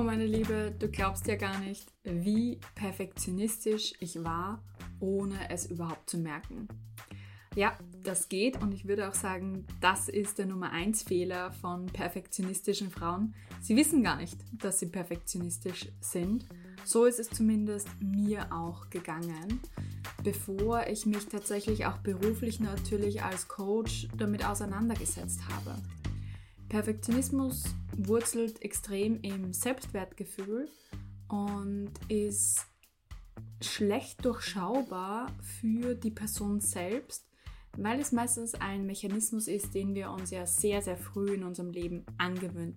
Oh meine Liebe, du glaubst ja gar nicht, wie perfektionistisch ich war, ohne es überhaupt zu merken. Ja, das geht und ich würde auch sagen, das ist der Nummer 1 Fehler von perfektionistischen Frauen. Sie wissen gar nicht, dass sie perfektionistisch sind. So ist es zumindest mir auch gegangen, bevor ich mich tatsächlich auch beruflich natürlich als Coach damit auseinandergesetzt habe. Perfektionismus wurzelt extrem im Selbstwertgefühl und ist schlecht durchschaubar für die Person selbst, weil es meistens ein Mechanismus ist, den wir uns ja sehr, sehr früh in unserem Leben angewöhnt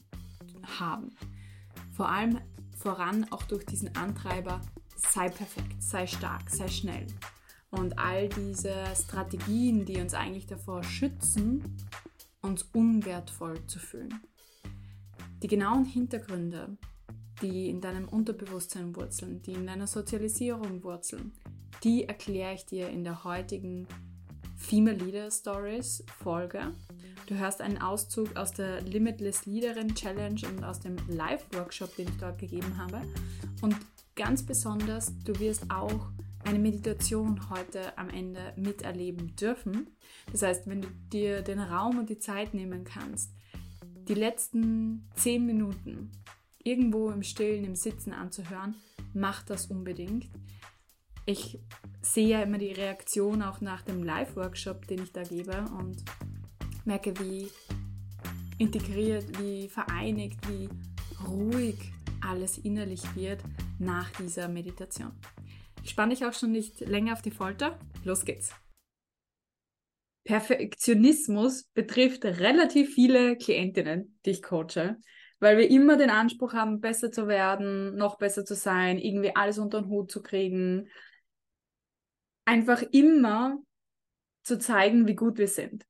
haben. Vor allem voran auch durch diesen Antreiber, sei perfekt, sei stark, sei schnell. Und all diese Strategien, die uns eigentlich davor schützen, uns unwertvoll zu fühlen. Die genauen Hintergründe, die in deinem Unterbewusstsein wurzeln, die in deiner Sozialisierung wurzeln, die erkläre ich dir in der heutigen Female Leader Stories Folge. Du hörst einen Auszug aus der Limitless Leaderin Challenge und aus dem Live-Workshop, den ich dort gegeben habe. Und ganz besonders, du wirst auch eine Meditation heute am Ende miterleben dürfen. Das heißt, wenn du dir den Raum und die Zeit nehmen kannst, die letzten zehn Minuten irgendwo im Stillen, im Sitzen anzuhören, mach das unbedingt. Ich sehe ja immer die Reaktion auch nach dem Live-Workshop, den ich da gebe und merke, wie integriert, wie vereinigt, wie ruhig alles innerlich wird nach dieser Meditation. Ich spanne dich auch schon nicht länger auf die Folter. Los geht's. Perfektionismus betrifft relativ viele Klientinnen, die ich coache, weil wir immer den Anspruch haben, besser zu werden, noch besser zu sein, irgendwie alles unter den Hut zu kriegen. Einfach immer zu zeigen, wie gut wir sind.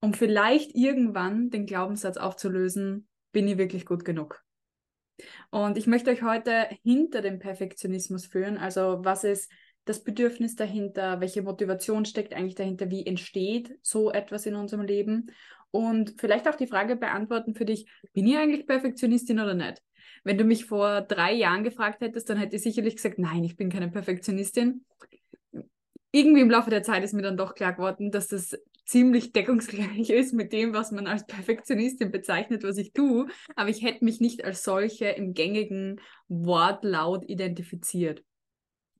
Um vielleicht irgendwann den Glaubenssatz aufzulösen, bin ich wirklich gut genug. Und ich möchte euch heute hinter dem Perfektionismus führen. Also was ist das Bedürfnis dahinter? Welche Motivation steckt eigentlich dahinter? Wie entsteht so etwas in unserem Leben? Und vielleicht auch die Frage beantworten für dich, bin ich eigentlich Perfektionistin oder nicht? Wenn du mich vor drei Jahren gefragt hättest, dann hätte ich sicherlich gesagt, nein, ich bin keine Perfektionistin. Irgendwie im Laufe der Zeit ist mir dann doch klar geworden, dass das ziemlich deckungsgleich ist mit dem, was man als Perfektionistin bezeichnet, was ich tue. Aber ich hätte mich nicht als solche im gängigen Wortlaut identifiziert.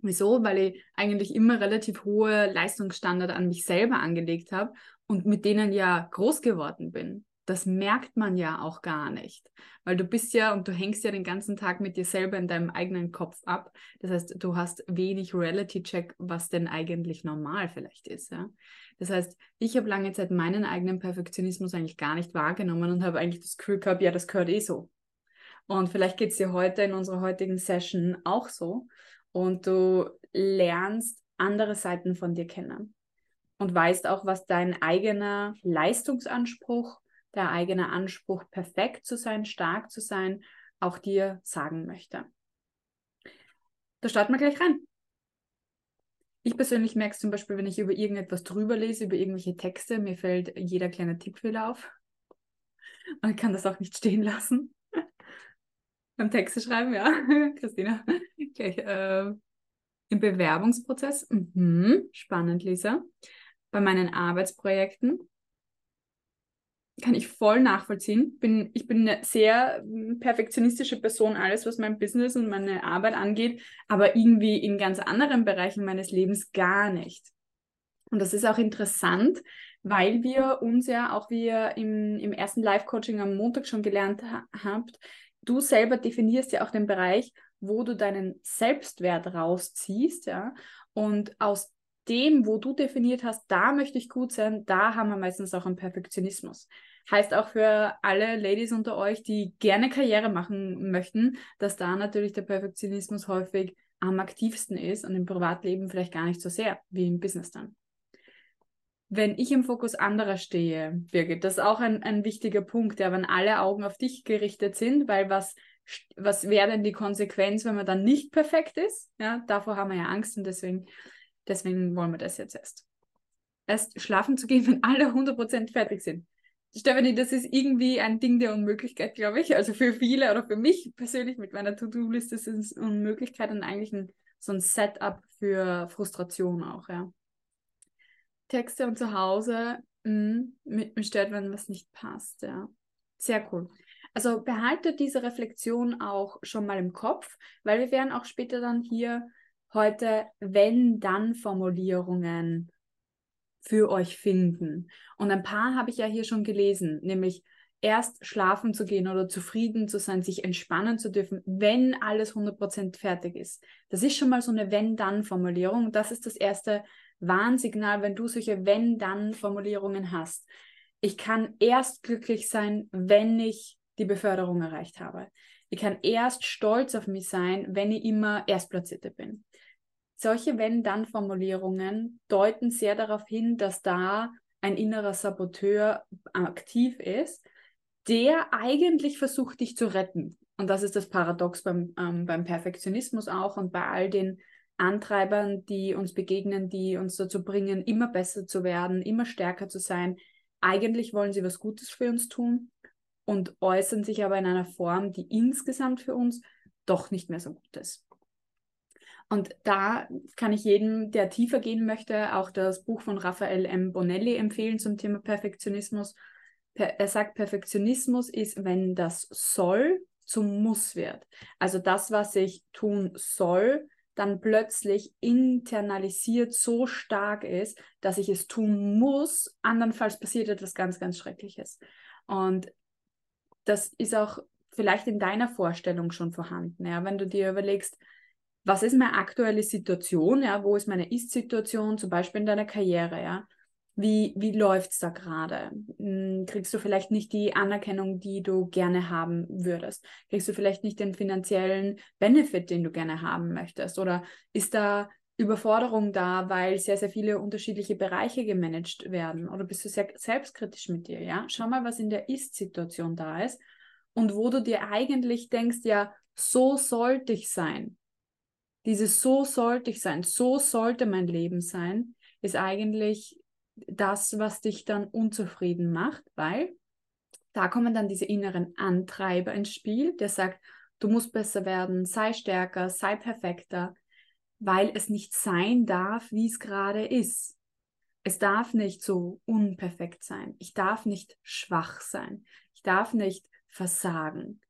Wieso? Weil ich eigentlich immer relativ hohe Leistungsstandard an mich selber angelegt habe und mit denen ja groß geworden bin das merkt man ja auch gar nicht, weil du bist ja und du hängst ja den ganzen Tag mit dir selber in deinem eigenen Kopf ab. Das heißt, du hast wenig Reality-Check, was denn eigentlich normal vielleicht ist. Ja? Das heißt, ich habe lange Zeit meinen eigenen Perfektionismus eigentlich gar nicht wahrgenommen und habe eigentlich das Gefühl gehabt, ja, das gehört eh so. Und vielleicht geht es dir heute in unserer heutigen Session auch so und du lernst andere Seiten von dir kennen und weißt auch, was dein eigener Leistungsanspruch der eigene Anspruch, perfekt zu sein, stark zu sein, auch dir sagen möchte. Da starten wir gleich rein. Ich persönlich merke es zum Beispiel, wenn ich über irgendetwas drüber lese, über irgendwelche Texte, mir fällt jeder kleine Tippfehler auf. Und ich kann das auch nicht stehen lassen. Beim Texte schreiben, ja, Christina. Gleich, äh, Im Bewerbungsprozess, mhm. spannend, Lisa. Bei meinen Arbeitsprojekten, kann ich voll nachvollziehen. Bin, ich bin eine sehr hm, perfektionistische Person, alles was mein Business und meine Arbeit angeht, aber irgendwie in ganz anderen Bereichen meines Lebens gar nicht. Und das ist auch interessant, weil wir uns ja, auch wie ihr im, im ersten Live-Coaching am Montag schon gelernt ha habt, du selber definierst ja auch den Bereich, wo du deinen Selbstwert rausziehst, ja. Und aus dem, wo du definiert hast, da möchte ich gut sein, da haben wir meistens auch einen Perfektionismus. Heißt auch für alle Ladies unter euch, die gerne Karriere machen möchten, dass da natürlich der Perfektionismus häufig am aktivsten ist und im Privatleben vielleicht gar nicht so sehr wie im Business dann. Wenn ich im Fokus anderer stehe, Birgit, das ist auch ein, ein wichtiger Punkt, ja, wenn alle Augen auf dich gerichtet sind, weil was, was wäre denn die Konsequenz, wenn man dann nicht perfekt ist? Ja, davor haben wir ja Angst und deswegen Deswegen wollen wir das jetzt erst. Erst schlafen zu gehen, wenn alle 100% fertig sind. Stephanie, das ist irgendwie ein Ding der Unmöglichkeit, glaube ich. Also für viele oder für mich persönlich mit meiner To-Do-Liste ist es Unmöglichkeit und eigentlich ein, so ein Setup für Frustration auch, ja. Texte und zu Hause, mh, mit, mich stört, wenn was nicht passt, ja. Sehr cool. Also behalte diese Reflexion auch schon mal im Kopf, weil wir werden auch später dann hier heute Wenn-Dann-Formulierungen für euch finden. Und ein paar habe ich ja hier schon gelesen, nämlich erst schlafen zu gehen oder zufrieden zu sein, sich entspannen zu dürfen, wenn alles 100% fertig ist. Das ist schon mal so eine Wenn-Dann-Formulierung. Das ist das erste Warnsignal, wenn du solche Wenn-Dann-Formulierungen hast. Ich kann erst glücklich sein, wenn ich die Beförderung erreicht habe. Ich kann erst stolz auf mich sein, wenn ich immer Erstplatzierte bin. Solche Wenn-Dann-Formulierungen deuten sehr darauf hin, dass da ein innerer Saboteur aktiv ist, der eigentlich versucht, dich zu retten. Und das ist das Paradox beim, ähm, beim Perfektionismus auch und bei all den Antreibern, die uns begegnen, die uns dazu bringen, immer besser zu werden, immer stärker zu sein. Eigentlich wollen sie was Gutes für uns tun und äußern sich aber in einer Form, die insgesamt für uns doch nicht mehr so gut ist. Und da kann ich jedem, der tiefer gehen möchte, auch das Buch von Raphael M. Bonelli empfehlen zum Thema Perfektionismus. Er sagt, Perfektionismus ist, wenn das soll zum Muss wird. Also das, was ich tun soll, dann plötzlich internalisiert so stark ist, dass ich es tun muss. Andernfalls passiert etwas ganz, ganz Schreckliches. Und das ist auch vielleicht in deiner Vorstellung schon vorhanden. Ja? Wenn du dir überlegst, was ist meine aktuelle Situation, ja, wo ist meine Ist-Situation, zum Beispiel in deiner Karriere, ja. Wie, wie läuft es da gerade? Hm, kriegst du vielleicht nicht die Anerkennung, die du gerne haben würdest? Kriegst du vielleicht nicht den finanziellen Benefit, den du gerne haben möchtest? Oder ist da Überforderung da, weil sehr, sehr viele unterschiedliche Bereiche gemanagt werden? Oder bist du sehr selbstkritisch mit dir? Ja? Schau mal, was in der Ist-Situation da ist und wo du dir eigentlich denkst, ja, so sollte ich sein. Dieses so sollte ich sein, so sollte mein Leben sein, ist eigentlich das, was dich dann unzufrieden macht, weil da kommen dann diese inneren Antreiber ins Spiel, der sagt, du musst besser werden, sei stärker, sei perfekter, weil es nicht sein darf, wie es gerade ist. Es darf nicht so unperfekt sein. Ich darf nicht schwach sein. Ich darf nicht versagen.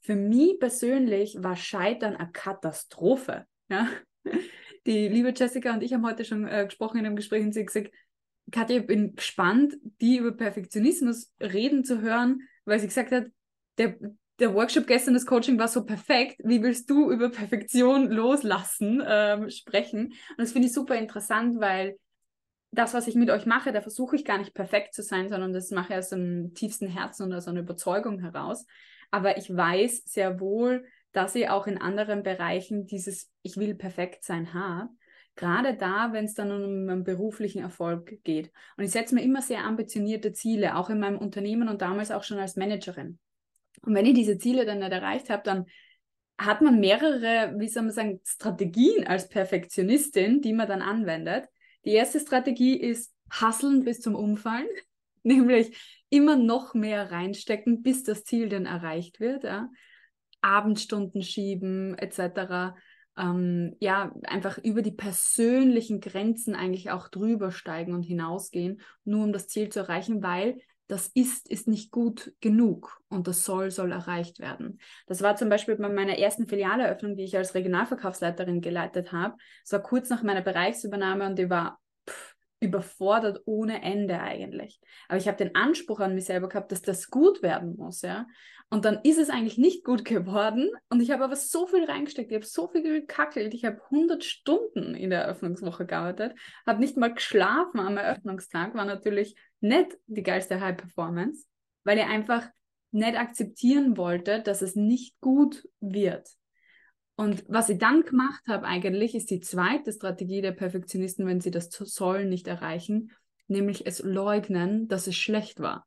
Für mich persönlich war Scheitern eine Katastrophe. Ja? Die liebe Jessica und ich haben heute schon äh, gesprochen in einem Gespräch und sie hat gesagt, Katja, ich bin gespannt, die über Perfektionismus reden zu hören, weil sie gesagt hat, der, der Workshop gestern, das Coaching war so perfekt. Wie willst du über Perfektion loslassen, ähm, sprechen? Und das finde ich super interessant, weil das, was ich mit euch mache, da versuche ich gar nicht perfekt zu sein, sondern das mache ich aus dem tiefsten Herzen und aus einer Überzeugung heraus. Aber ich weiß sehr wohl, dass ich auch in anderen Bereichen dieses Ich will perfekt sein habe. Gerade da, wenn es dann um einen beruflichen Erfolg geht. Und ich setze mir immer sehr ambitionierte Ziele, auch in meinem Unternehmen und damals auch schon als Managerin. Und wenn ich diese Ziele dann nicht erreicht habe, dann hat man mehrere, wie soll man sagen, Strategien als Perfektionistin, die man dann anwendet. Die erste Strategie ist Hasseln bis zum Umfallen, nämlich immer noch mehr reinstecken, bis das Ziel dann erreicht wird. Ja. Abendstunden schieben etc. Ähm, ja, einfach über die persönlichen Grenzen eigentlich auch drüber steigen und hinausgehen, nur um das Ziel zu erreichen, weil das ist, ist nicht gut genug und das soll, soll erreicht werden. Das war zum Beispiel bei meiner ersten Filialeröffnung, die ich als Regionalverkaufsleiterin geleitet habe. Es war kurz nach meiner Bereichsübernahme und die war überfordert ohne Ende eigentlich. Aber ich habe den Anspruch an mich selber gehabt, dass das gut werden muss, ja. Und dann ist es eigentlich nicht gut geworden. Und ich habe aber so viel reingesteckt. Ich habe so viel gekackelt. Ich habe 100 Stunden in der Eröffnungswoche gearbeitet. Habe nicht mal geschlafen am Eröffnungstag. War natürlich nicht die geilste High Performance, weil ich einfach nicht akzeptieren wollte, dass es nicht gut wird. Und was ich dann gemacht habe eigentlich, ist die zweite Strategie der Perfektionisten, wenn sie das sollen nicht erreichen, nämlich es leugnen, dass es schlecht war.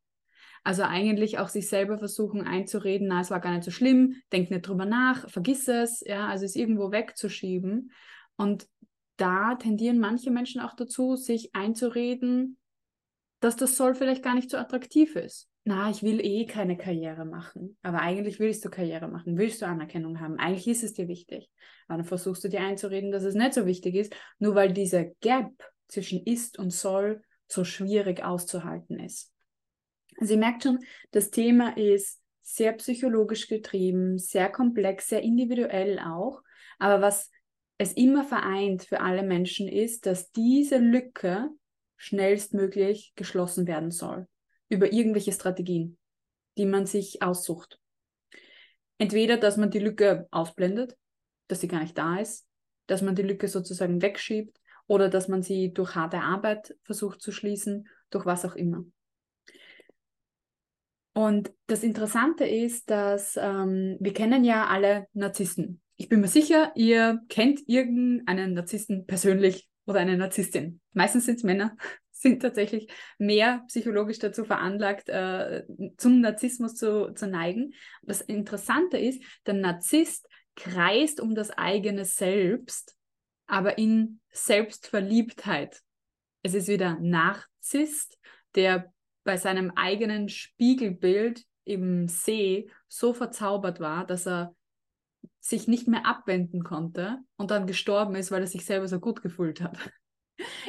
Also eigentlich auch sich selber versuchen einzureden, na, es war gar nicht so schlimm, denk nicht drüber nach, vergiss es, ja, also es irgendwo wegzuschieben. Und da tendieren manche Menschen auch dazu, sich einzureden, dass das Soll vielleicht gar nicht so attraktiv ist. Na, ich will eh keine Karriere machen. Aber eigentlich willst du Karriere machen, willst du Anerkennung haben. Eigentlich ist es dir wichtig. Aber dann versuchst du dir einzureden, dass es nicht so wichtig ist, nur weil dieser Gap zwischen ist und soll so schwierig auszuhalten ist. Also ihr merkt schon, das Thema ist sehr psychologisch getrieben, sehr komplex, sehr individuell auch. Aber was es immer vereint für alle Menschen ist, dass diese Lücke schnellstmöglich geschlossen werden soll über irgendwelche Strategien, die man sich aussucht. Entweder, dass man die Lücke ausblendet, dass sie gar nicht da ist, dass man die Lücke sozusagen wegschiebt oder dass man sie durch harte Arbeit versucht zu schließen, durch was auch immer. Und das Interessante ist, dass ähm, wir kennen ja alle Narzissten. Ich bin mir sicher, ihr kennt irgendeinen Narzissten persönlich oder eine Narzisstin. Meistens sind es Männer, sind tatsächlich mehr psychologisch dazu veranlagt, äh, zum Narzissmus zu, zu neigen. Das Interessante ist, der Narzisst kreist um das eigene Selbst, aber in Selbstverliebtheit. Es ist wieder Narzisst, der bei seinem eigenen Spiegelbild im See so verzaubert war, dass er sich nicht mehr abwenden konnte und dann gestorben ist, weil er sich selber so gut gefühlt hat.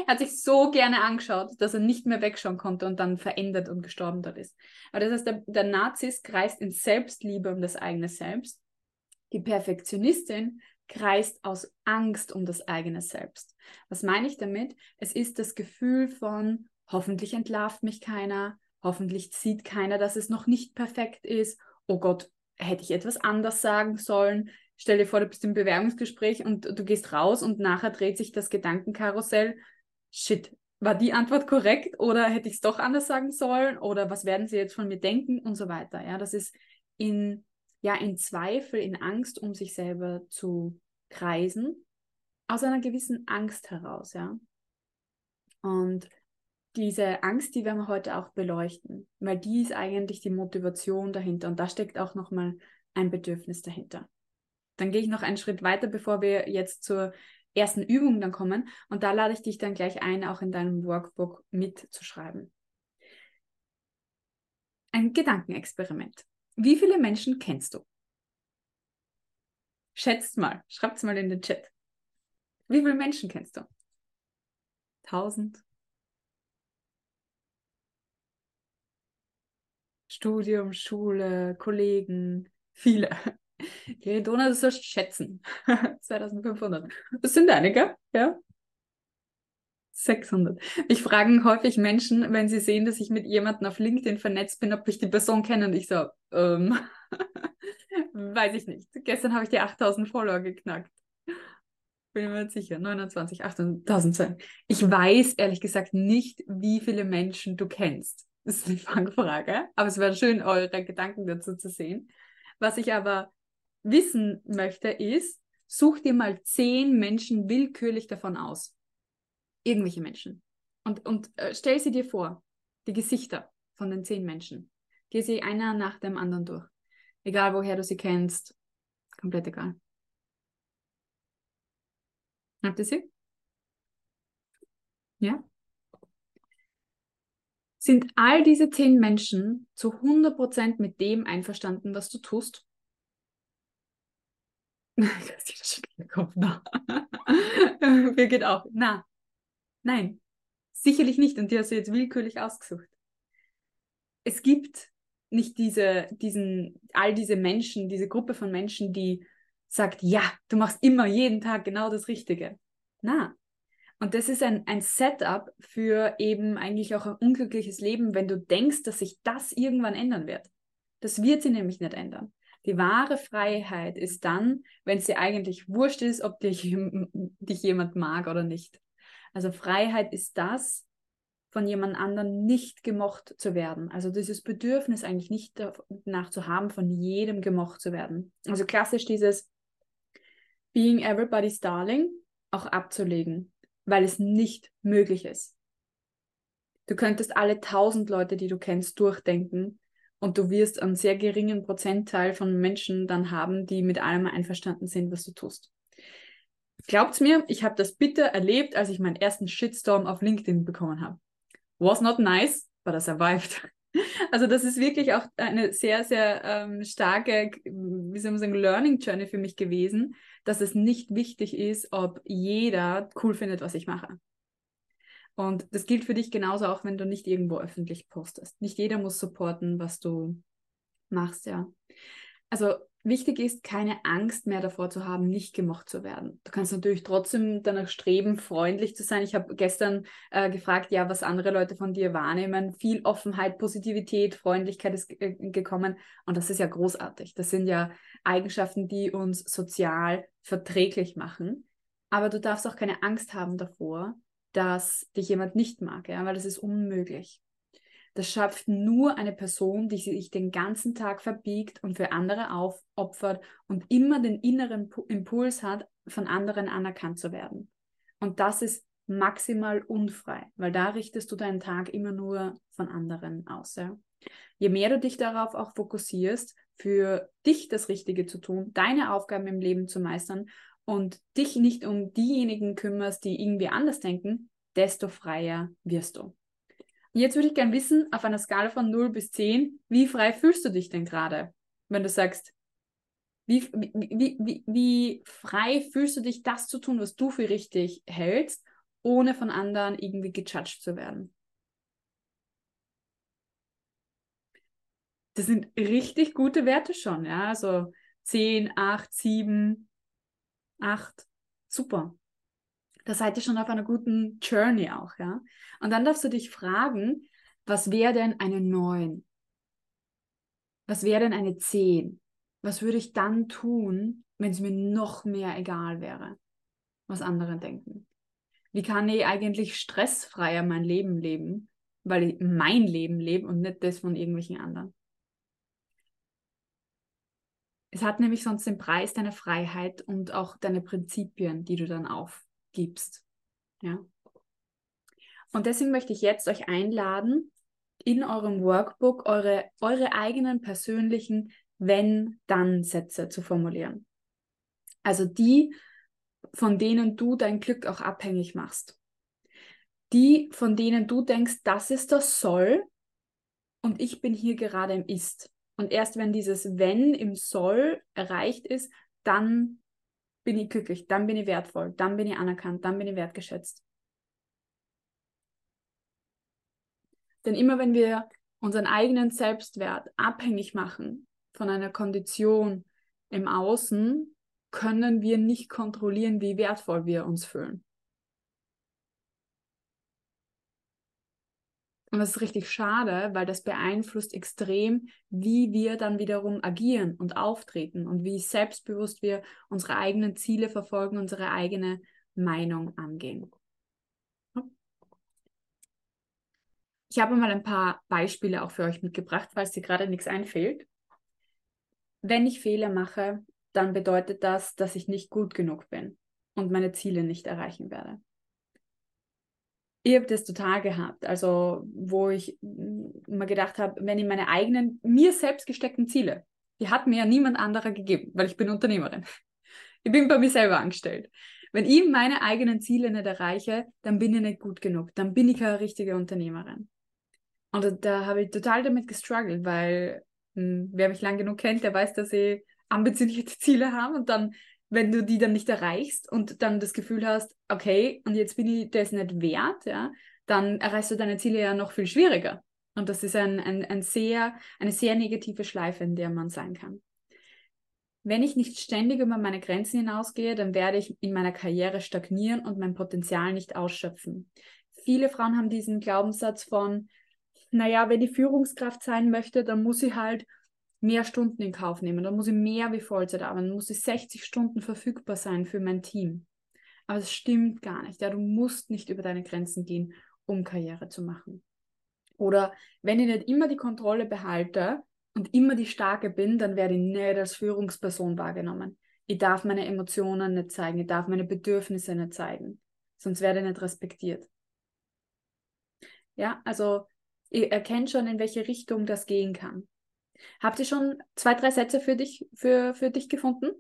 Er hat sich so gerne angeschaut, dass er nicht mehr wegschauen konnte und dann verändert und gestorben dort ist. Aber das heißt, der, der Nazis kreist in Selbstliebe um das eigene Selbst. Die Perfektionistin kreist aus Angst um das eigene Selbst. Was meine ich damit? Es ist das Gefühl von, hoffentlich entlarvt mich keiner, hoffentlich sieht keiner, dass es noch nicht perfekt ist. Oh Gott, hätte ich etwas anders sagen sollen? Stell dir vor, du bist im Bewerbungsgespräch und du gehst raus und nachher dreht sich das Gedankenkarussell. Shit, war die Antwort korrekt oder hätte ich es doch anders sagen sollen oder was werden sie jetzt von mir denken und so weiter. Ja, das ist in, ja, in Zweifel, in Angst, um sich selber zu kreisen, aus einer gewissen Angst heraus, ja. Und diese Angst, die werden wir heute auch beleuchten, weil die ist eigentlich die Motivation dahinter und da steckt auch nochmal ein Bedürfnis dahinter. Dann gehe ich noch einen Schritt weiter, bevor wir jetzt zur ersten Übung dann kommen. Und da lade ich dich dann gleich ein, auch in deinem Workbook mitzuschreiben. Ein Gedankenexperiment. Wie viele Menschen kennst du? Schätzt mal, schreibt es mal in den Chat. Wie viele Menschen kennst du? Tausend? Studium, Schule, Kollegen, viele. Geridona, du sollst schätzen. 2500. Das sind einige, ja? 600. Ich frage häufig Menschen, wenn sie sehen, dass ich mit jemandem auf LinkedIn vernetzt bin, ob ich die Person kenne. Und ich so, ähm, weiß ich nicht. Gestern habe ich die 8000 Follower geknackt. Bin mir nicht sicher. 29, 8000. Ich weiß ehrlich gesagt nicht, wie viele Menschen du kennst. Das ist eine Fangfrage. Aber es wäre schön, eure Gedanken dazu zu sehen. Was ich aber wissen möchte, ist, such dir mal zehn Menschen willkürlich davon aus. Irgendwelche Menschen. Und, und äh, stell sie dir vor, die Gesichter von den zehn Menschen. Geh sie einer nach dem anderen durch. Egal woher du sie kennst, komplett egal. Habt ihr sie? Ja? Sind all diese zehn Menschen zu 100% mit dem einverstanden, was du tust? Kopf, na. Birgit auch. Na. Nein. Sicherlich nicht. Und die hast du jetzt willkürlich ausgesucht. Es gibt nicht diese, diesen, all diese Menschen, diese Gruppe von Menschen, die sagt, ja, du machst immer jeden Tag genau das Richtige. Na. Und das ist ein, ein Setup für eben eigentlich auch ein unglückliches Leben, wenn du denkst, dass sich das irgendwann ändern wird. Das wird sie nämlich nicht ändern. Die wahre Freiheit ist dann, wenn es dir eigentlich wurscht ist, ob dich, dich jemand mag oder nicht. Also Freiheit ist das, von jemand anderem nicht gemocht zu werden. Also dieses Bedürfnis eigentlich nicht danach zu haben, von jedem gemocht zu werden. Also klassisch dieses Being everybody's darling auch abzulegen, weil es nicht möglich ist. Du könntest alle tausend Leute, die du kennst, durchdenken und du wirst einen sehr geringen Prozentteil von Menschen dann haben, die mit allem einverstanden sind, was du tust. Glaubt's mir, ich habe das bitter erlebt, als ich meinen ersten Shitstorm auf LinkedIn bekommen habe. Was not nice, but I survived. Also das ist wirklich auch eine sehr, sehr ähm, starke, wie soll man sagen, Learning Journey für mich gewesen, dass es nicht wichtig ist, ob jeder cool findet, was ich mache. Und das gilt für dich genauso auch, wenn du nicht irgendwo öffentlich postest. Nicht jeder muss supporten, was du machst, ja. Also wichtig ist, keine Angst mehr davor zu haben, nicht gemocht zu werden. Du kannst natürlich trotzdem danach streben, freundlich zu sein. Ich habe gestern äh, gefragt, ja, was andere Leute von dir wahrnehmen. Viel Offenheit, Positivität, Freundlichkeit ist äh, gekommen. Und das ist ja großartig. Das sind ja Eigenschaften, die uns sozial verträglich machen. Aber du darfst auch keine Angst haben davor, dass dich jemand nicht mag, ja, weil das ist unmöglich. Das schafft nur eine Person, die sich den ganzen Tag verbiegt und für andere aufopfert und immer den inneren Impuls hat, von anderen anerkannt zu werden. Und das ist maximal unfrei, weil da richtest du deinen Tag immer nur von anderen aus. Ja? Je mehr du dich darauf auch fokussierst, für dich das Richtige zu tun, deine Aufgaben im Leben zu meistern und dich nicht um diejenigen kümmerst, die irgendwie anders denken, desto freier wirst du. Jetzt würde ich gerne wissen, auf einer Skala von 0 bis 10, wie frei fühlst du dich denn gerade? Wenn du sagst, wie, wie, wie, wie frei fühlst du dich, das zu tun, was du für richtig hältst, ohne von anderen irgendwie gejudged zu werden? Das sind richtig gute Werte schon, ja. Also 10, 8, 7, 8. Super da seid ihr schon auf einer guten Journey auch, ja. Und dann darfst du dich fragen, was wäre denn eine 9? Was wäre denn eine 10? Was würde ich dann tun, wenn es mir noch mehr egal wäre, was andere denken? Wie kann ich eigentlich stressfreier mein Leben leben, weil ich mein Leben lebe und nicht das von irgendwelchen anderen? Es hat nämlich sonst den Preis deiner Freiheit und auch deine Prinzipien, die du dann auf gibst. Ja. Und deswegen möchte ich jetzt euch einladen, in eurem Workbook eure, eure eigenen persönlichen Wenn-Dann-Sätze zu formulieren. Also die, von denen du dein Glück auch abhängig machst. Die, von denen du denkst, das ist das Soll und ich bin hier gerade im Ist. Und erst wenn dieses Wenn im Soll erreicht ist, dann bin ich glücklich, dann bin ich wertvoll, dann bin ich anerkannt, dann bin ich wertgeschätzt. Denn immer wenn wir unseren eigenen Selbstwert abhängig machen von einer Kondition im Außen, können wir nicht kontrollieren, wie wertvoll wir uns fühlen. Und das ist richtig schade, weil das beeinflusst extrem, wie wir dann wiederum agieren und auftreten und wie selbstbewusst wir unsere eigenen Ziele verfolgen, unsere eigene Meinung angehen. Ich habe mal ein paar Beispiele auch für euch mitgebracht, falls dir gerade nichts einfällt. Wenn ich Fehler mache, dann bedeutet das, dass ich nicht gut genug bin und meine Ziele nicht erreichen werde ich habe das total gehabt. Also, wo ich mir gedacht habe, wenn ich meine eigenen, mir selbst gesteckten Ziele, die hat mir ja niemand anderer gegeben, weil ich bin Unternehmerin. Ich bin bei mir selber angestellt. Wenn ich meine eigenen Ziele nicht erreiche, dann bin ich nicht gut genug. Dann bin ich keine richtige Unternehmerin. Und da, da habe ich total damit gestruggelt, weil mh, hm, wer mich lang genug kennt, der weiß, dass ich ambitionierte Ziele habe und dann wenn du die dann nicht erreichst und dann das Gefühl hast, okay, und jetzt bin ich das nicht wert, ja, dann erreichst du deine Ziele ja noch viel schwieriger. Und das ist ein, ein, ein sehr, eine sehr negative Schleife, in der man sein kann. Wenn ich nicht ständig über meine Grenzen hinausgehe, dann werde ich in meiner Karriere stagnieren und mein Potenzial nicht ausschöpfen. Viele Frauen haben diesen Glaubenssatz von, naja, wenn ich Führungskraft sein möchte, dann muss ich halt mehr Stunden in Kauf nehmen, dann muss ich mehr wie Vollzeit arbeiten, dann muss ich 60 Stunden verfügbar sein für mein Team. Aber das stimmt gar nicht. Ja, du musst nicht über deine Grenzen gehen, um Karriere zu machen. Oder wenn ich nicht immer die Kontrolle behalte und immer die Starke bin, dann werde ich nicht als Führungsperson wahrgenommen. Ich darf meine Emotionen nicht zeigen, ich darf meine Bedürfnisse nicht zeigen, sonst werde ich nicht respektiert. Ja, also ihr erkennt schon, in welche Richtung das gehen kann. Habt ihr schon zwei, drei Sätze für dich, für, für dich gefunden,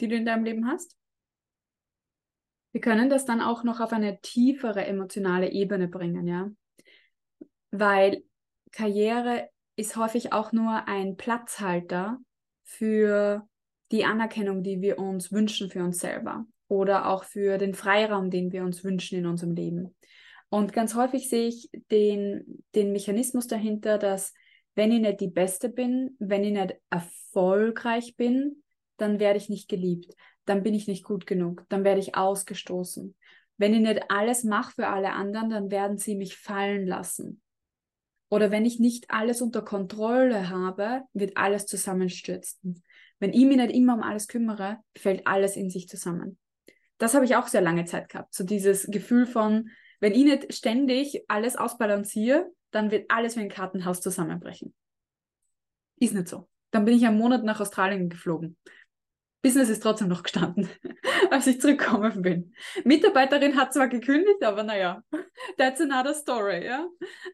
die du in deinem Leben hast? Wir können das dann auch noch auf eine tiefere emotionale Ebene bringen, ja. weil Karriere ist häufig auch nur ein Platzhalter für die Anerkennung, die wir uns wünschen für uns selber oder auch für den Freiraum, den wir uns wünschen in unserem Leben. Und ganz häufig sehe ich den, den Mechanismus dahinter, dass wenn ich nicht die Beste bin, wenn ich nicht erfolgreich bin, dann werde ich nicht geliebt, dann bin ich nicht gut genug, dann werde ich ausgestoßen. Wenn ich nicht alles mache für alle anderen, dann werden sie mich fallen lassen. Oder wenn ich nicht alles unter Kontrolle habe, wird alles zusammenstürzen. Wenn ich mich nicht immer um alles kümmere, fällt alles in sich zusammen. Das habe ich auch sehr lange Zeit gehabt. So dieses Gefühl von, wenn ich nicht ständig alles ausbalanciere, dann wird alles wie ein Kartenhaus zusammenbrechen. Ist nicht so. Dann bin ich einen Monat nach Australien geflogen. Business ist trotzdem noch gestanden, als ich zurückgekommen bin. Mitarbeiterin hat zwar gekündigt, aber naja, that's another story, ja.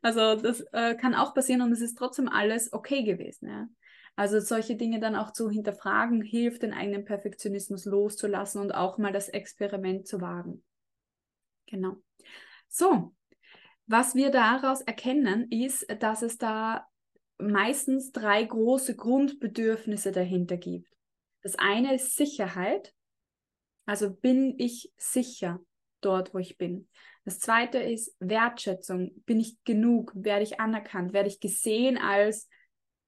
Also das äh, kann auch passieren und es ist trotzdem alles okay gewesen, ja. Also solche Dinge dann auch zu hinterfragen, hilft den eigenen Perfektionismus loszulassen und auch mal das Experiment zu wagen. Genau. So, was wir daraus erkennen, ist, dass es da meistens drei große Grundbedürfnisse dahinter gibt. Das eine ist Sicherheit, also bin ich sicher dort, wo ich bin. Das zweite ist Wertschätzung, bin ich genug, werde ich anerkannt, werde ich gesehen als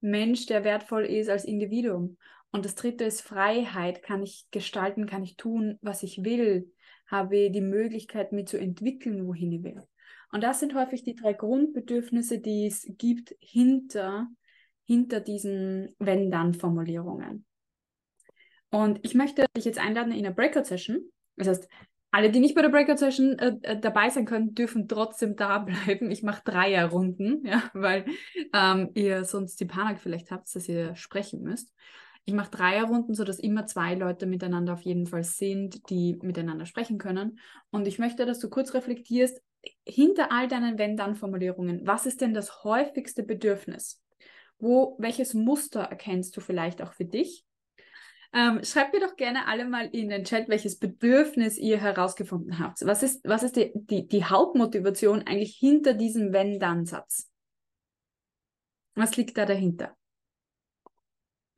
Mensch, der wertvoll ist, als Individuum. Und das dritte ist Freiheit, kann ich gestalten, kann ich tun, was ich will, habe die Möglichkeit, mich zu entwickeln, wohin ich will. Und das sind häufig die drei Grundbedürfnisse, die es gibt hinter, hinter diesen Wenn-Dann-Formulierungen. Und ich möchte dich jetzt einladen in eine Breakout-Session. Das heißt, alle, die nicht bei der Breakout-Session äh, äh dabei sein können, dürfen trotzdem da bleiben. Ich mache Dreierrunden, ja, weil ähm, ihr sonst die Panik vielleicht habt, dass ihr sprechen müsst. Ich mache Dreierrunden, sodass immer zwei Leute miteinander auf jeden Fall sind, die miteinander sprechen können. Und ich möchte, dass du kurz reflektierst, hinter all deinen Wenn-Dann-Formulierungen, was ist denn das häufigste Bedürfnis? Wo, welches Muster erkennst du vielleicht auch für dich? Ähm, schreibt mir doch gerne alle mal in den Chat, welches Bedürfnis ihr herausgefunden habt. Was ist, was ist die, die, die Hauptmotivation eigentlich hinter diesem Wenn-Dann-Satz? Was liegt da dahinter?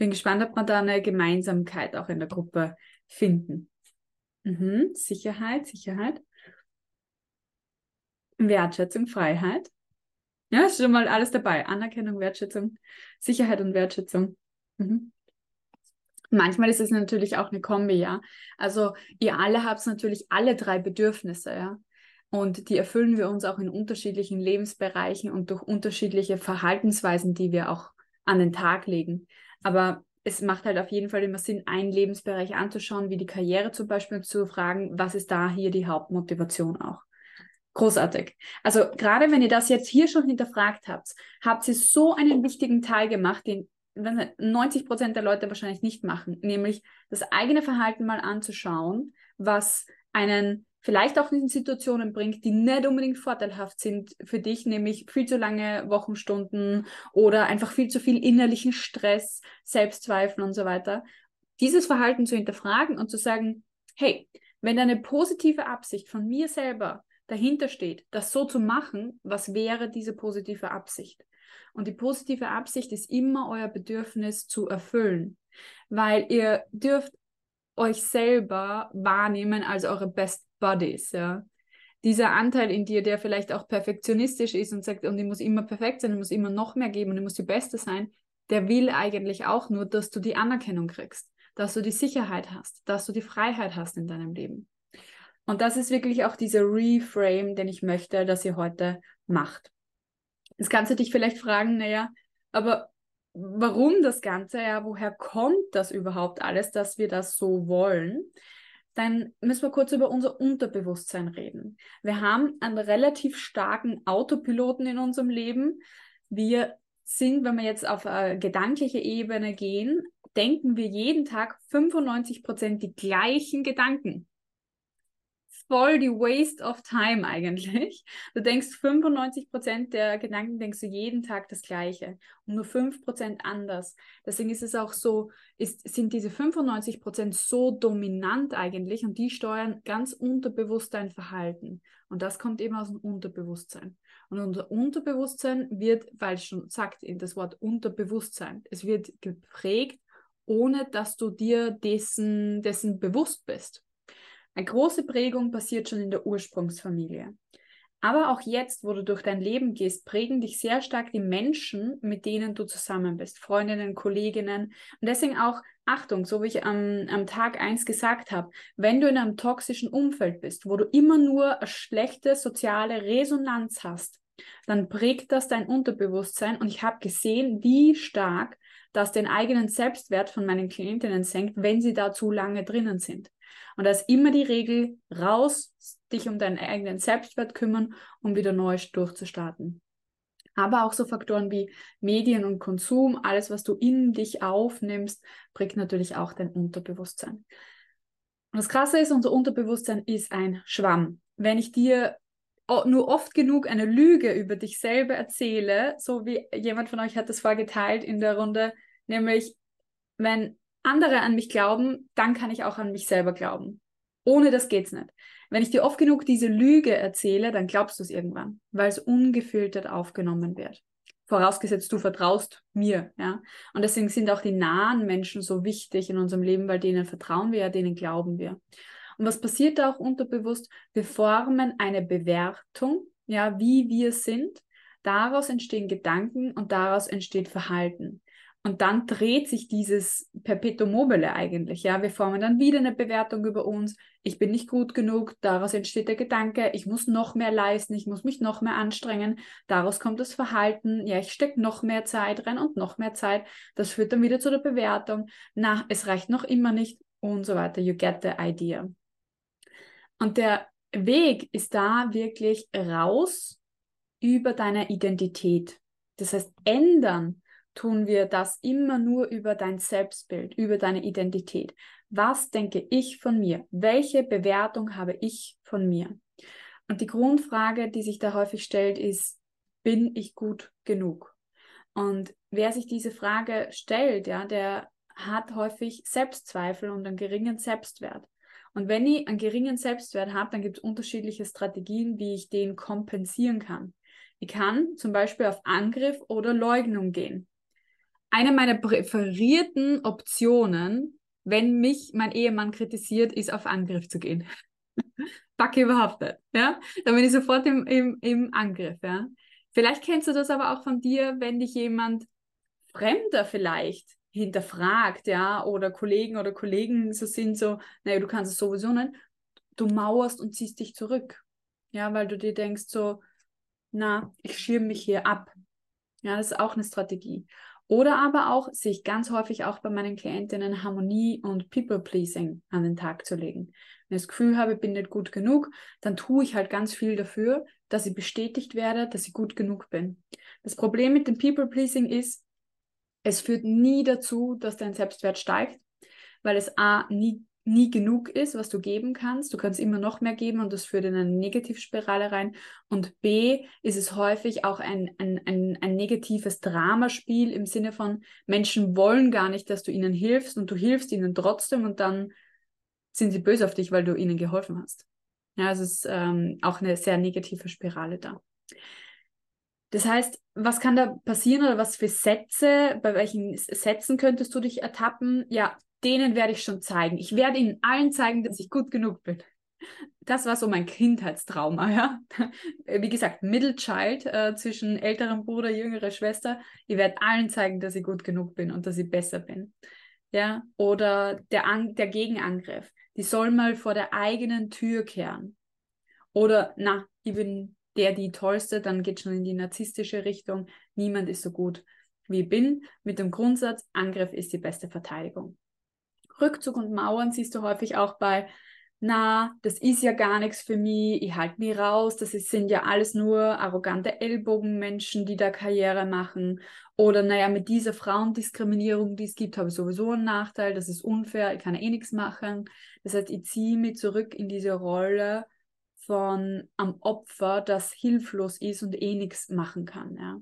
Bin gespannt, ob wir da eine Gemeinsamkeit auch in der Gruppe finden. Mhm. Sicherheit, Sicherheit. Wertschätzung, Freiheit. Ja, ist schon mal alles dabei. Anerkennung, Wertschätzung, Sicherheit und Wertschätzung. Mhm. Manchmal ist es natürlich auch eine Kombi, ja. Also ihr alle habt natürlich alle drei Bedürfnisse, ja. Und die erfüllen wir uns auch in unterschiedlichen Lebensbereichen und durch unterschiedliche Verhaltensweisen, die wir auch an den Tag legen. Aber es macht halt auf jeden Fall immer Sinn, einen Lebensbereich anzuschauen, wie die Karriere zum Beispiel, und zu fragen, was ist da hier die Hauptmotivation auch. Großartig. Also gerade wenn ihr das jetzt hier schon hinterfragt habt, habt ihr so einen wichtigen Teil gemacht, den 90 Prozent der Leute wahrscheinlich nicht machen, nämlich das eigene Verhalten mal anzuschauen, was einen vielleicht auch in Situationen bringt, die nicht unbedingt vorteilhaft sind für dich, nämlich viel zu lange Wochenstunden oder einfach viel zu viel innerlichen Stress, Selbstzweifel und so weiter. Dieses Verhalten zu hinterfragen und zu sagen, hey, wenn eine positive Absicht von mir selber dahinter steht, das so zu machen, was wäre diese positive Absicht? Und die positive Absicht ist immer euer Bedürfnis zu erfüllen, weil ihr dürft euch selber wahrnehmen als eure Best Buddies, ja. Dieser Anteil in dir, der vielleicht auch perfektionistisch ist und sagt, und ich muss immer perfekt sein, ich muss immer noch mehr geben und ich muss die Beste sein, der will eigentlich auch nur, dass du die Anerkennung kriegst, dass du die Sicherheit hast, dass du die Freiheit hast in deinem Leben. Und das ist wirklich auch dieser Reframe, den ich möchte, dass ihr heute macht. Jetzt kannst du dich vielleicht fragen, naja, aber warum das Ganze? Ja, woher kommt das überhaupt alles, dass wir das so wollen? Dann müssen wir kurz über unser Unterbewusstsein reden. Wir haben einen relativ starken Autopiloten in unserem Leben. Wir sind, wenn wir jetzt auf eine gedankliche Ebene gehen, denken wir jeden Tag 95 Prozent die gleichen Gedanken voll die Waste of Time eigentlich. Du denkst 95 Prozent der Gedanken denkst du jeden Tag das Gleiche und nur 5 Prozent anders. Deswegen ist es auch so, ist, sind diese 95 Prozent so dominant eigentlich und die steuern ganz unterbewusst dein Verhalten. Und das kommt eben aus dem Unterbewusstsein. Und unser Unterbewusstsein wird, weil es schon sagt, das Wort Unterbewusstsein, es wird geprägt, ohne dass du dir dessen, dessen bewusst bist. Eine große Prägung passiert schon in der Ursprungsfamilie. Aber auch jetzt, wo du durch dein Leben gehst, prägen dich sehr stark die Menschen, mit denen du zusammen bist, Freundinnen, Kolleginnen. Und deswegen auch, Achtung, so wie ich am, am Tag eins gesagt habe, wenn du in einem toxischen Umfeld bist, wo du immer nur eine schlechte soziale Resonanz hast, dann prägt das dein Unterbewusstsein. Und ich habe gesehen, wie stark das den eigenen Selbstwert von meinen Klientinnen senkt, wenn sie da zu lange drinnen sind. Und da ist immer die Regel, raus, dich um deinen eigenen Selbstwert kümmern, um wieder neu durchzustarten. Aber auch so Faktoren wie Medien und Konsum, alles, was du in dich aufnimmst, prägt natürlich auch dein Unterbewusstsein. Und das Krasse ist, unser Unterbewusstsein ist ein Schwamm. Wenn ich dir nur oft genug eine Lüge über dich selber erzähle, so wie jemand von euch hat das vorgeteilt in der Runde, nämlich wenn andere an mich glauben, dann kann ich auch an mich selber glauben. Ohne das geht's nicht. Wenn ich dir oft genug diese Lüge erzähle, dann glaubst du es irgendwann, weil es ungefiltert aufgenommen wird. Vorausgesetzt, du vertraust mir, ja. Und deswegen sind auch die nahen Menschen so wichtig in unserem Leben, weil denen vertrauen wir ja, denen glauben wir. Und was passiert da auch unterbewusst? Wir formen eine Bewertung, ja, wie wir sind. Daraus entstehen Gedanken und daraus entsteht Verhalten. Und dann dreht sich dieses Perpetuum mobile eigentlich. Ja, wir formen dann wieder eine Bewertung über uns. Ich bin nicht gut genug. Daraus entsteht der Gedanke, ich muss noch mehr leisten, ich muss mich noch mehr anstrengen. Daraus kommt das Verhalten. Ja, ich stecke noch mehr Zeit rein und noch mehr Zeit. Das führt dann wieder zu der Bewertung. Na, es reicht noch immer nicht und so weiter. You get the idea. Und der Weg ist da wirklich raus über deine Identität. Das heißt, ändern tun wir das immer nur über dein Selbstbild, über deine Identität. Was denke ich von mir? Welche Bewertung habe ich von mir? Und die Grundfrage, die sich da häufig stellt, ist, bin ich gut genug? Und wer sich diese Frage stellt, ja, der hat häufig Selbstzweifel und einen geringen Selbstwert. Und wenn ich einen geringen Selbstwert habe, dann gibt es unterschiedliche Strategien, wie ich den kompensieren kann. Ich kann zum Beispiel auf Angriff oder Leugnung gehen eine meiner präferierten Optionen, wenn mich mein Ehemann kritisiert, ist auf Angriff zu gehen. Backe überhaupt nicht. Ja? Dann bin ich sofort im, im, im Angriff. Ja? Vielleicht kennst du das aber auch von dir, wenn dich jemand Fremder vielleicht hinterfragt, ja, oder Kollegen oder Kollegen so sind so, naja, du kannst es sowieso nicht, du mauerst und ziehst dich zurück. Ja, weil du dir denkst so, na, ich schirme mich hier ab. Ja, das ist auch eine Strategie. Oder aber auch, sehe ich ganz häufig auch bei meinen Klientinnen, Harmonie und People-Pleasing an den Tag zu legen. Wenn ich das Gefühl habe, ich bin nicht gut genug, dann tue ich halt ganz viel dafür, dass ich bestätigt werde, dass ich gut genug bin. Das Problem mit dem People-Pleasing ist, es führt nie dazu, dass dein Selbstwert steigt, weil es A, nie nie genug ist, was du geben kannst. Du kannst immer noch mehr geben und das führt in eine Negativspirale rein. Und B ist es häufig auch ein, ein, ein, ein negatives Dramaspiel im Sinne von Menschen wollen gar nicht, dass du ihnen hilfst und du hilfst ihnen trotzdem und dann sind sie böse auf dich, weil du ihnen geholfen hast. Ja, es ist ähm, auch eine sehr negative Spirale da. Das heißt, was kann da passieren oder was für Sätze, bei welchen Sätzen könntest du dich ertappen? Ja, denen werde ich schon zeigen. Ich werde ihnen allen zeigen, dass ich gut genug bin. Das war so mein Kindheitstrauma, ja. Wie gesagt, Middle Child äh, zwischen älterem Bruder, jüngerer Schwester. Ich werde allen zeigen, dass ich gut genug bin und dass ich besser bin. Ja, oder der, An der Gegenangriff. Die soll mal vor der eigenen Tür kehren. Oder, na, ich bin der, die tollste, dann geht schon in die narzisstische Richtung. Niemand ist so gut wie bin, mit dem Grundsatz, Angriff ist die beste Verteidigung. Rückzug und Mauern siehst du häufig auch bei, na, das ist ja gar nichts für mich, ich halte mich raus, das ist, sind ja alles nur arrogante Ellbogenmenschen, die da Karriere machen. Oder naja, mit dieser Frauendiskriminierung, die es gibt, habe ich sowieso einen Nachteil, das ist unfair, ich kann eh nichts machen. Das heißt, ich ziehe mich zurück in diese Rolle von am Opfer, das hilflos ist und eh nichts machen kann. Ja.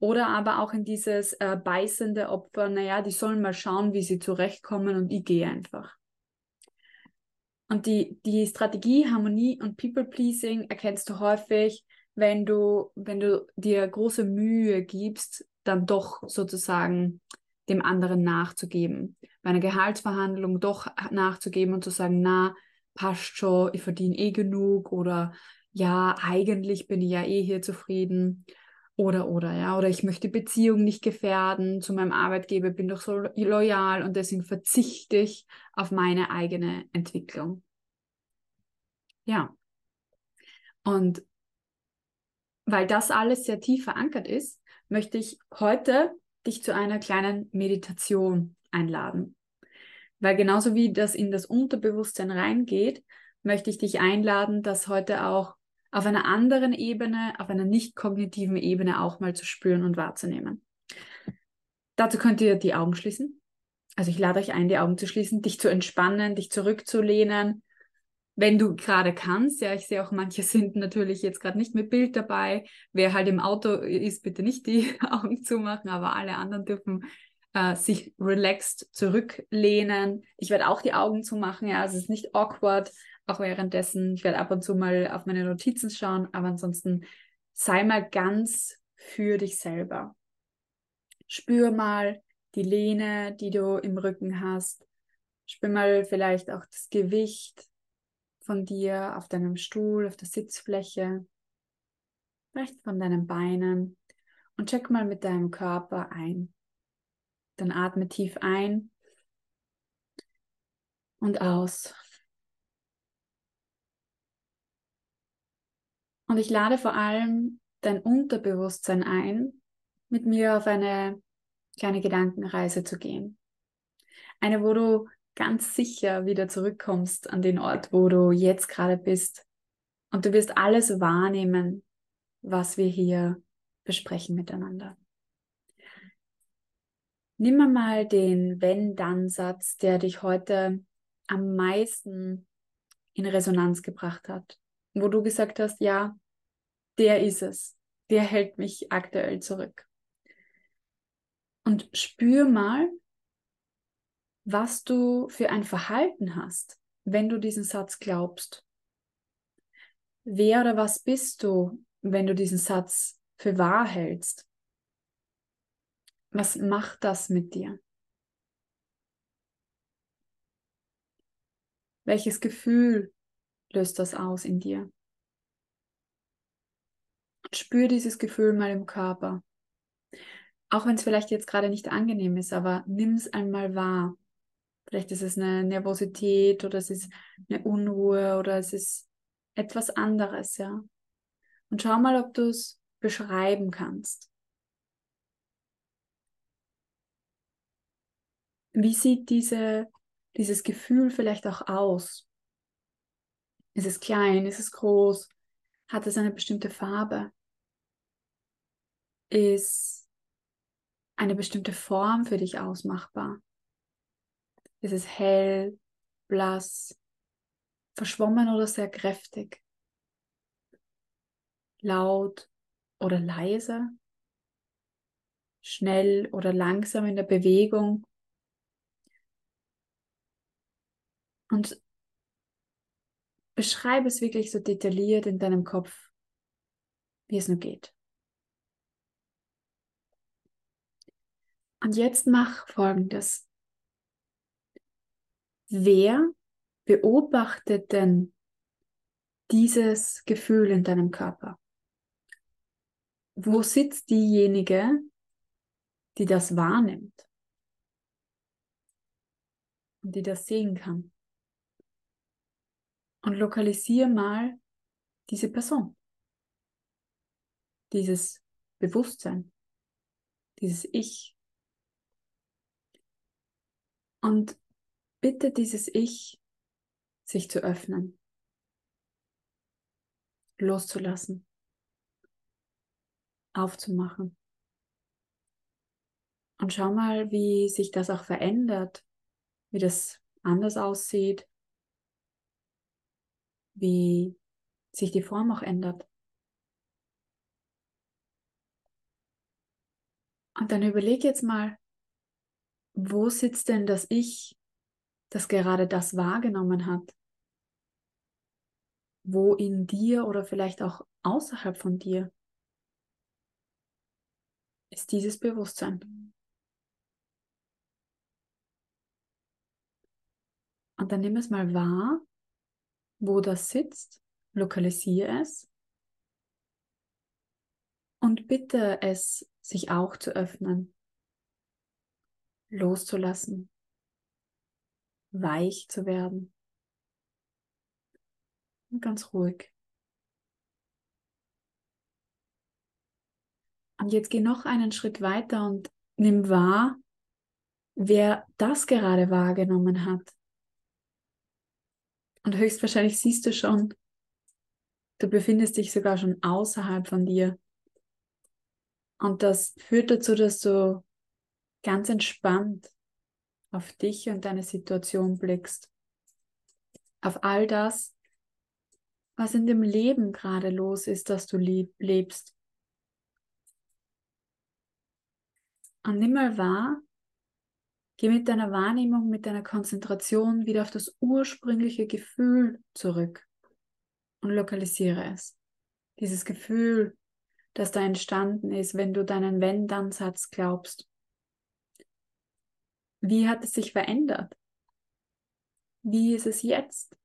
Oder aber auch in dieses äh, beißende Opfer, naja, die sollen mal schauen, wie sie zurechtkommen und ich gehe einfach. Und die, die Strategie Harmonie und People-Pleasing erkennst du häufig, wenn du, wenn du dir große Mühe gibst, dann doch sozusagen dem anderen nachzugeben. Bei einer Gehaltsverhandlung doch nachzugeben und zu sagen, na, passt schon, ich verdiene eh genug oder ja, eigentlich bin ich ja eh hier zufrieden oder oder ja, oder ich möchte Beziehung nicht gefährden zu meinem Arbeitgeber, bin doch so loyal und deswegen verzichte ich auf meine eigene Entwicklung. Ja. Und weil das alles sehr tief verankert ist, möchte ich heute dich zu einer kleinen Meditation einladen. Weil genauso wie das in das Unterbewusstsein reingeht, möchte ich dich einladen, das heute auch auf einer anderen Ebene, auf einer nicht kognitiven Ebene auch mal zu spüren und wahrzunehmen. Dazu könnt ihr die Augen schließen. Also ich lade euch ein, die Augen zu schließen, dich zu entspannen, dich zurückzulehnen, wenn du gerade kannst. Ja, ich sehe auch, manche sind natürlich jetzt gerade nicht mit Bild dabei. Wer halt im Auto ist, bitte nicht die Augen zumachen, aber alle anderen dürfen äh, sich relaxed zurücklehnen. Ich werde auch die Augen zumachen, ja, also es ist nicht awkward, auch währenddessen. Ich werde ab und zu mal auf meine Notizen schauen, aber ansonsten sei mal ganz für dich selber. Spür mal die Lehne, die du im Rücken hast. Spür mal vielleicht auch das Gewicht von dir auf deinem Stuhl, auf der Sitzfläche, vielleicht von deinen Beinen und check mal mit deinem Körper ein. Dann atme tief ein und aus. Und ich lade vor allem dein Unterbewusstsein ein, mit mir auf eine kleine Gedankenreise zu gehen. Eine, wo du ganz sicher wieder zurückkommst an den Ort, wo du jetzt gerade bist. Und du wirst alles wahrnehmen, was wir hier besprechen miteinander. Nimm mal den Wenn-Dann-Satz, der dich heute am meisten in Resonanz gebracht hat, wo du gesagt hast, ja, der ist es, der hält mich aktuell zurück. Und spür mal, was du für ein Verhalten hast, wenn du diesen Satz glaubst. Wer oder was bist du, wenn du diesen Satz für wahr hältst? Was macht das mit dir? Welches Gefühl löst das aus in dir? spür dieses Gefühl mal im Körper. Auch wenn es vielleicht jetzt gerade nicht angenehm ist, aber nimm es einmal wahr. Vielleicht ist es eine Nervosität oder es ist eine Unruhe oder es ist etwas anderes, ja. Und schau mal, ob du es beschreiben kannst. Wie sieht diese, dieses Gefühl vielleicht auch aus? Ist es klein? Ist es groß? Hat es eine bestimmte Farbe? Ist eine bestimmte Form für dich ausmachbar? Ist es hell, blass, verschwommen oder sehr kräftig? Laut oder leise? Schnell oder langsam in der Bewegung? Und beschreibe es wirklich so detailliert in deinem Kopf, wie es nur geht. Und jetzt mach folgendes. Wer beobachtet denn dieses Gefühl in deinem Körper? Wo sitzt diejenige, die das wahrnimmt und die das sehen kann? Und lokalisiere mal diese Person, dieses Bewusstsein, dieses Ich. Und bitte dieses Ich sich zu öffnen, loszulassen, aufzumachen. Und schau mal, wie sich das auch verändert, wie das anders aussieht, wie sich die Form auch ändert. Und dann überleg jetzt mal, wo sitzt denn das Ich das gerade das wahrgenommen hat. wo in dir oder vielleicht auch außerhalb von dir ist dieses Bewusstsein. Und dann nimm es mal wahr, wo das sitzt, lokalisiere es und bitte es, sich auch zu öffnen, loszulassen, weich zu werden und ganz ruhig. Und jetzt geh noch einen Schritt weiter und nimm wahr, wer das gerade wahrgenommen hat. Und höchstwahrscheinlich siehst du schon, du befindest dich sogar schon außerhalb von dir. Und das führt dazu, dass du ganz entspannt auf dich und deine Situation blickst. Auf all das, was in dem Leben gerade los ist, das du lebst. Und nimm mal wahr, geh mit deiner Wahrnehmung, mit deiner Konzentration wieder auf das ursprüngliche Gefühl zurück und lokalisiere es. Dieses Gefühl, das da entstanden ist, wenn du deinen Wenn-Dann-Satz glaubst. Wie hat es sich verändert? Wie ist es jetzt?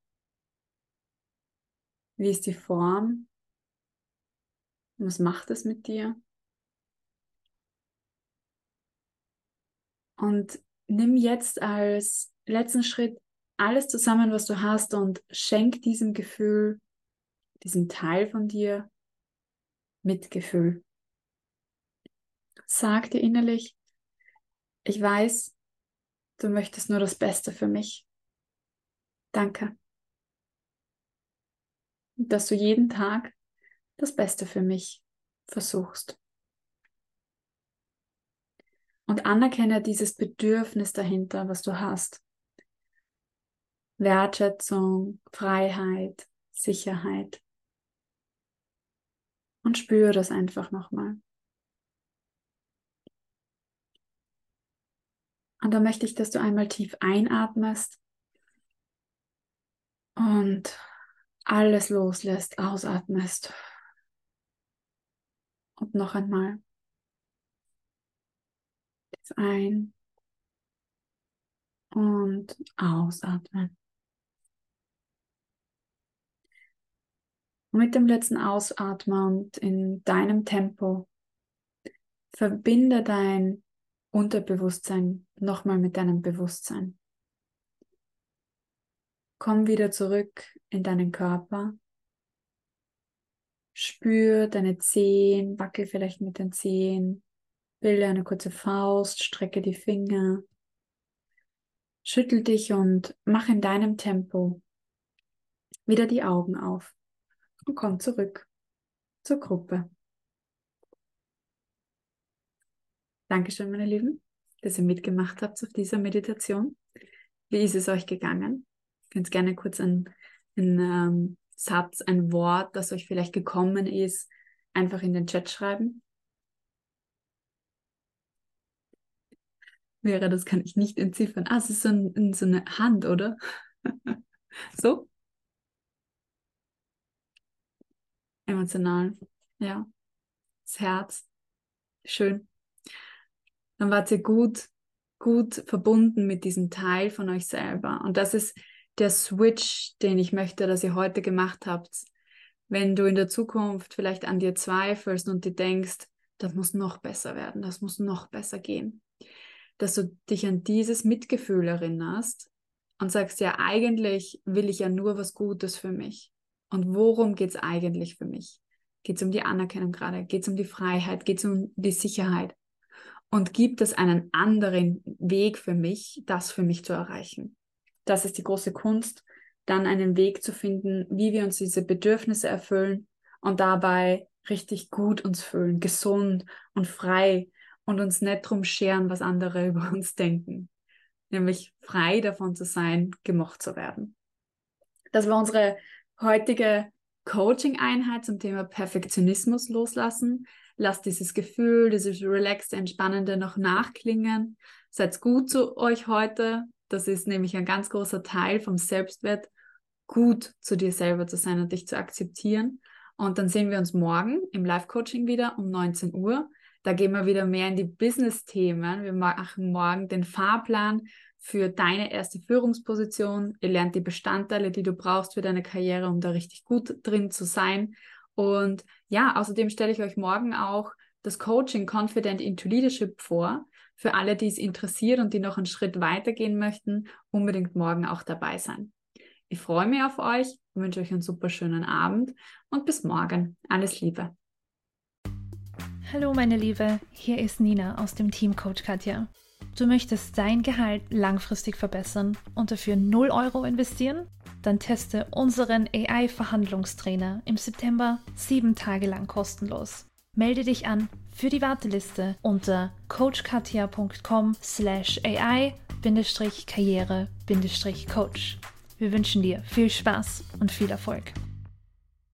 Wie ist die Form? Was macht es mit dir? Und nimm jetzt als letzten Schritt alles zusammen, was du hast und schenk diesem Gefühl, diesem Teil von dir Mitgefühl. Sag dir innerlich, ich weiß, du möchtest nur das Beste für mich. Danke. Dass du jeden Tag das Beste für mich versuchst und anerkenne dieses Bedürfnis dahinter, was du hast. Wertschätzung, Freiheit, Sicherheit. Und spüre das einfach nochmal. Und da möchte ich, dass du einmal tief einatmest und alles loslässt, ausatmest. Und noch einmal ein und ausatmen. Und mit dem letzten Ausatmen und in deinem Tempo verbinde dein Unterbewusstsein nochmal mit deinem Bewusstsein. Komm wieder zurück in deinen Körper. Spür deine Zehen, wackel vielleicht mit den Zehen. Bilde eine kurze Faust, strecke die Finger, schüttel dich und mach in deinem Tempo wieder die Augen auf und komm zurück zur Gruppe. Dankeschön, meine Lieben, dass ihr mitgemacht habt auf dieser Meditation. Wie ist es euch gegangen? Könnt gerne kurz einen, einen ähm, Satz, ein Wort, das euch vielleicht gekommen ist, einfach in den Chat schreiben. Wäre, das kann ich nicht entziffern. Ah, es ist so, ein, so eine Hand, oder? so? Emotional, ja. Das Herz. Schön. Dann wart ihr gut, gut verbunden mit diesem Teil von euch selber. Und das ist der Switch, den ich möchte, dass ihr heute gemacht habt. Wenn du in der Zukunft vielleicht an dir zweifelst und dir denkst, das muss noch besser werden, das muss noch besser gehen dass du dich an dieses Mitgefühl erinnerst und sagst, ja, eigentlich will ich ja nur was Gutes für mich. Und worum geht es eigentlich für mich? Geht es um die Anerkennung gerade? Geht es um die Freiheit? Geht es um die Sicherheit? Und gibt es einen anderen Weg für mich, das für mich zu erreichen? Das ist die große Kunst, dann einen Weg zu finden, wie wir uns diese Bedürfnisse erfüllen und dabei richtig gut uns fühlen, gesund und frei und uns nicht drum scheren, was andere über uns denken. Nämlich frei davon zu sein, gemocht zu werden. Das war unsere heutige Coaching-Einheit zum Thema Perfektionismus loslassen. Lasst dieses Gefühl, dieses relaxed, entspannende noch nachklingen. Seid gut zu euch heute. Das ist nämlich ein ganz großer Teil vom Selbstwert, gut zu dir selber zu sein und dich zu akzeptieren. Und dann sehen wir uns morgen im Live-Coaching wieder um 19 Uhr. Da gehen wir wieder mehr in die Business-Themen. Wir machen morgen den Fahrplan für deine erste Führungsposition. Ihr lernt die Bestandteile, die du brauchst für deine Karriere, um da richtig gut drin zu sein. Und ja, außerdem stelle ich euch morgen auch das Coaching Confident into Leadership vor. Für alle, die es interessiert und die noch einen Schritt weitergehen möchten, unbedingt morgen auch dabei sein. Ich freue mich auf euch, wünsche euch einen super schönen Abend und bis morgen. Alles Liebe. Hallo meine Liebe, hier ist Nina aus dem Team Coach Katja. Du möchtest dein Gehalt langfristig verbessern und dafür 0 Euro investieren? Dann teste unseren AI-Verhandlungstrainer im September sieben Tage lang kostenlos. Melde dich an für die Warteliste unter coachkatia.com slash AI-karriere-coach. Wir wünschen dir viel Spaß und viel Erfolg.